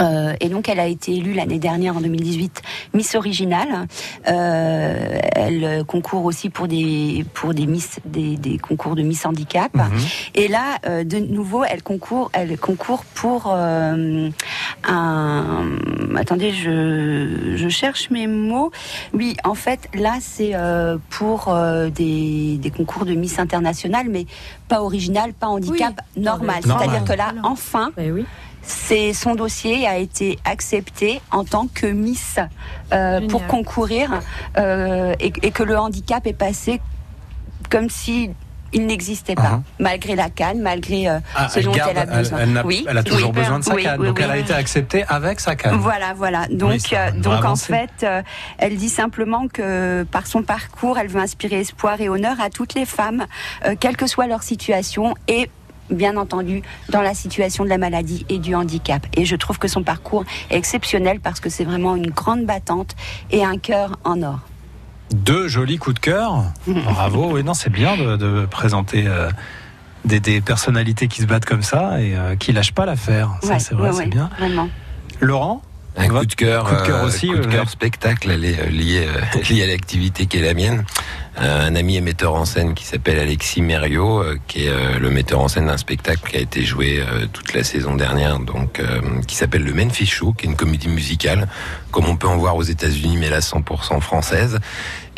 Speaker 3: Euh, et donc, elle a été élue l'année dernière, en 2018, Miss Originale. Euh, elle concourt aussi pour des pour des Miss des, des concours de Miss Handicap. Et là, euh, de nouveau, elle concourt elle concourt pour euh, un. Attendez, je, je cherche mes mots. Oui, en fait, là, c'est euh, pour euh, des, des concours de Miss International, mais pas original, pas handicap, normal.
Speaker 4: Normal.
Speaker 3: C'est-à-dire que là, enfin.
Speaker 4: oui.
Speaker 3: C'est son dossier a été accepté en tant que Miss euh, pour concourir euh, et, et que le handicap est passé comme si il n'existait pas, malgré la canne, malgré euh,
Speaker 2: Ah,
Speaker 3: ce
Speaker 2: elle,
Speaker 3: dont
Speaker 2: garde-
Speaker 3: elle a besoin.
Speaker 2: elle n'a-
Speaker 3: oui,
Speaker 2: elle a toujours
Speaker 3: oui.
Speaker 2: besoin de sa
Speaker 3: Oui,
Speaker 2: canne.
Speaker 3: oui,
Speaker 2: donc
Speaker 3: oui.
Speaker 2: elle a été acceptée avec sa canne.
Speaker 3: Voilà, voilà. Donc,
Speaker 2: ça
Speaker 3: euh, donc en fait, euh, elle dit simplement que par son parcours, elle veut inspirer espoir et honneur à toutes les femmes, euh, quelle que soit leur situation et bien entendu dans la situation de la maladie et du handicap. Et je trouve que son parcours est exceptionnel parce que c'est vraiment une grande battante et un cœur en or.
Speaker 2: Deux jolis coups de cœur. Bravo. Oui, non, c'est bien de, de présenter euh, des, des personnalités qui se battent comme ça et euh, qui lâchent pas l'affaire. Ça,
Speaker 3: Ouais,
Speaker 2: c'est vrai,
Speaker 3: ouais,
Speaker 2: c'est
Speaker 3: ouais,
Speaker 2: bien.
Speaker 3: Vraiment.
Speaker 2: Laurent?
Speaker 5: Un coup de cœur,
Speaker 2: coup de cœur
Speaker 5: euh,
Speaker 2: aussi,
Speaker 5: coup de cœur spectacle elle est, euh, lié, euh, lié à l'activité qui est la mienne. Un ami et metteur en scène qui s'appelle Alexis Mériot, qui est le metteur en scène d'un spectacle qui a été joué toute la saison dernière, donc qui s'appelle le Memphis Show, qui est une comédie musicale, comme on peut en voir aux États-Unis, mais là 100% française.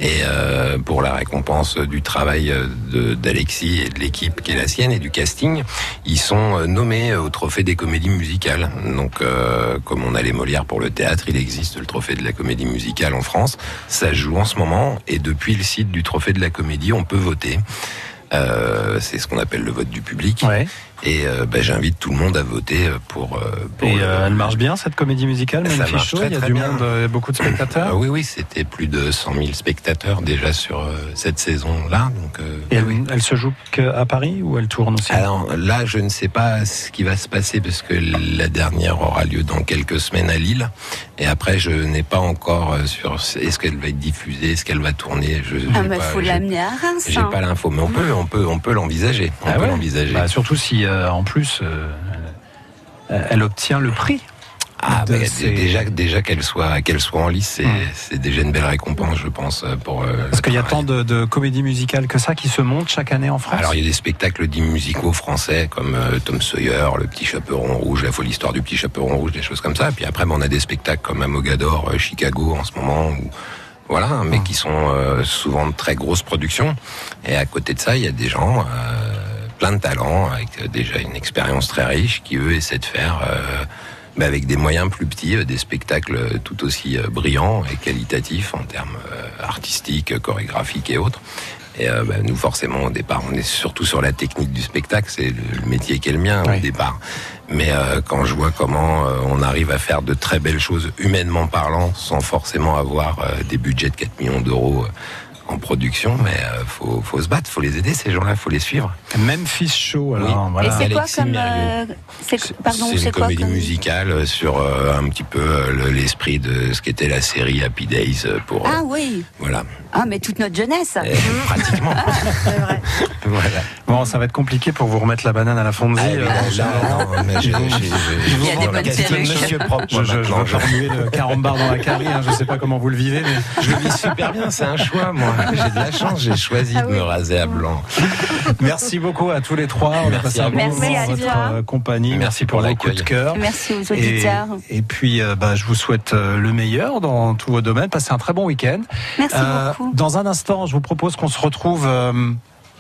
Speaker 5: Et euh, pour la récompense du travail euh, d'Alexis et de l'équipe qui est la sienne et du casting, ils sont euh, nommés au trophée des comédies musicales. Donc, euh, comme on a les Molières pour le théâtre, il existe le trophée de la comédie musicale en France. Ça joue en ce moment et depuis le site du trophée de la comédie, on peut voter. Euh, c'est ce qu'on appelle le vote du public. Et euh, bah, j'invite tout le monde à voter pour. euh, pour
Speaker 2: Et euh, elle marche bien cette comédie musicale,
Speaker 5: ça
Speaker 2: Memphis
Speaker 5: marche
Speaker 2: Show
Speaker 5: très,
Speaker 2: Il y a
Speaker 5: très
Speaker 2: du
Speaker 5: bien.
Speaker 2: monde, euh, beaucoup de spectateurs.
Speaker 5: Ah oui, oui, c'était plus de 100 000 spectateurs déjà sur euh, cette saison-là. Donc, euh,
Speaker 2: Et elle, elle se joue qu'à Paris ou elle tourne aussi?
Speaker 5: Alors là, je ne sais pas ce qui va se passer parce que la dernière aura lieu dans quelques semaines à Lille. Et après, je n'ai pas encore euh, sur est-ce qu'elle va être diffusée, est-ce qu'elle va tourner. Je,
Speaker 3: Ah bah
Speaker 5: pas-
Speaker 3: faut l'amener à Reims.
Speaker 5: J'ai
Speaker 3: hein.
Speaker 5: pas l'info, mais on peut, on peut, on peut l'envisager. On
Speaker 2: Ah
Speaker 5: peut
Speaker 2: ouais
Speaker 5: l'envisager.
Speaker 2: Bah, surtout si euh, en plus euh, elle- obtient le prix.
Speaker 5: Ah,
Speaker 2: de
Speaker 5: bah,
Speaker 2: ces-
Speaker 5: déjà, déjà qu'elle soit, qu'elle soit en lice, c'est, c'est déjà une belle récompense, je pense, pour. euh,
Speaker 2: Parce qu'il y a tant de, de comédies musicales que ça qui se montent chaque année en France.
Speaker 5: Alors il y a des spectacles dits musicaux français comme euh, Tom Sawyer, Le Petit Chaperon Rouge, La folle histoire du Petit Chaperon Rouge, des choses comme ça. Puis après, ben, on a des spectacles comme Amogador, euh, Chicago en ce moment, où, voilà, mais qui sont euh, souvent de très grosses productions. Et à côté de ça, il y a des gens euh, plein de talents avec euh, déjà une expérience très riche qui eux essaient de faire. euh, ben, avec des moyens plus petits, euh, des spectacles tout aussi brillants et qualitatifs en termes artistiques, chorégraphiques et autres. Et euh, bah, nous, forcément, au départ, on est surtout sur la technique du spectacle. C'est le, le métier qui est le mien au départ. Mais euh, quand je vois comment euh, on arrive à faire de très belles choses, humainement parlant, sans forcément avoir des budgets de 4 millions d'euros en production, mais euh, faut, faut se battre, faut les aider, ces gens-là, faut les suivre.
Speaker 2: Memphis Show, alors
Speaker 5: Oui.
Speaker 2: voilà.
Speaker 3: Et c'est quoi comme. Euh, c'est- pardon,
Speaker 5: C'est
Speaker 3: c'est
Speaker 5: une
Speaker 3: quoi
Speaker 5: comédie
Speaker 3: comme.
Speaker 5: musicale sur euh, un petit peu euh, le- l'esprit de ce qu'était la série Happy Days euh, pour. euh,
Speaker 3: Ah oui.
Speaker 5: Voilà.
Speaker 3: Ah, mais toute notre jeunesse.
Speaker 5: Eh, pratiquement. voilà.
Speaker 2: Bon, ça va être compliqué pour vous remettre la banane à la fondue.
Speaker 5: Ah,
Speaker 3: Il y a des bonnes.
Speaker 5: Monsieur propre,
Speaker 2: Je,
Speaker 5: moi,
Speaker 2: je, je pas remuer le carambar dans la carie, hein, je sais pas comment vous le vivez, mais
Speaker 5: Je le vis super bien, c'est un choix, moi. J'ai de la chance, j'ai choisi
Speaker 3: Ah
Speaker 5: de me raser à blanc.
Speaker 2: merci beaucoup à tous les trois. On a
Speaker 5: Merci
Speaker 2: passé
Speaker 5: à
Speaker 2: un
Speaker 5: vous.
Speaker 2: bon moment
Speaker 3: à
Speaker 2: votre
Speaker 3: toi.
Speaker 2: euh, compagnie. Merci, pour coups de
Speaker 5: l'accueil.
Speaker 2: cœur.
Speaker 3: Merci aux auditeurs.
Speaker 2: et puis, euh, bah, je vous souhaite euh, le meilleur dans tous vos domaines. Passez un très bon week-end.
Speaker 3: Merci
Speaker 2: Euh,
Speaker 3: beaucoup.
Speaker 2: Dans un instant, je vous propose qu'on se retrouve euh,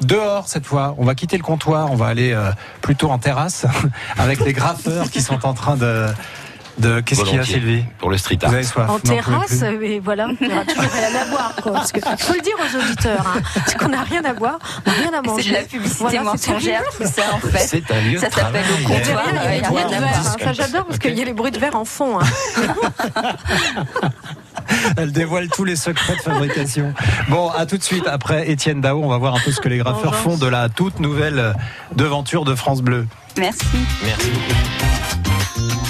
Speaker 2: dehors cette fois. On va quitter le comptoir. On va aller euh, plutôt en terrasse avec les graffeurs qui sont en train de. De Qu'est-ce qu'il y a. Sylvie
Speaker 5: Pour le street
Speaker 2: Vous
Speaker 5: art.
Speaker 2: avez soif
Speaker 4: En terrasse, mais voilà, il y aura toujours rien à boire. Quoi, parce que faut le dire aux auditeurs, hein, c'est qu'on n'a rien à boire, on n'a rien à manger.
Speaker 3: C'est de la publicité
Speaker 4: Voilà,
Speaker 3: mensongère, tout ça, en fait.
Speaker 5: C'est un lieu
Speaker 3: Ça s'appelle au comptoir.
Speaker 4: Il y a
Speaker 3: rien
Speaker 4: de verre, hein, ça j'adore parce qu'il y a les bruits de verre en fond. hein.
Speaker 2: Elle dévoile tous les secrets de fabrication. Bon, à tout de suite. Après Étienne Dao, on va voir un peu ce que les graffeurs font de la toute nouvelle devanture de France Bleu.
Speaker 3: Merci.
Speaker 5: Merci beaucoup.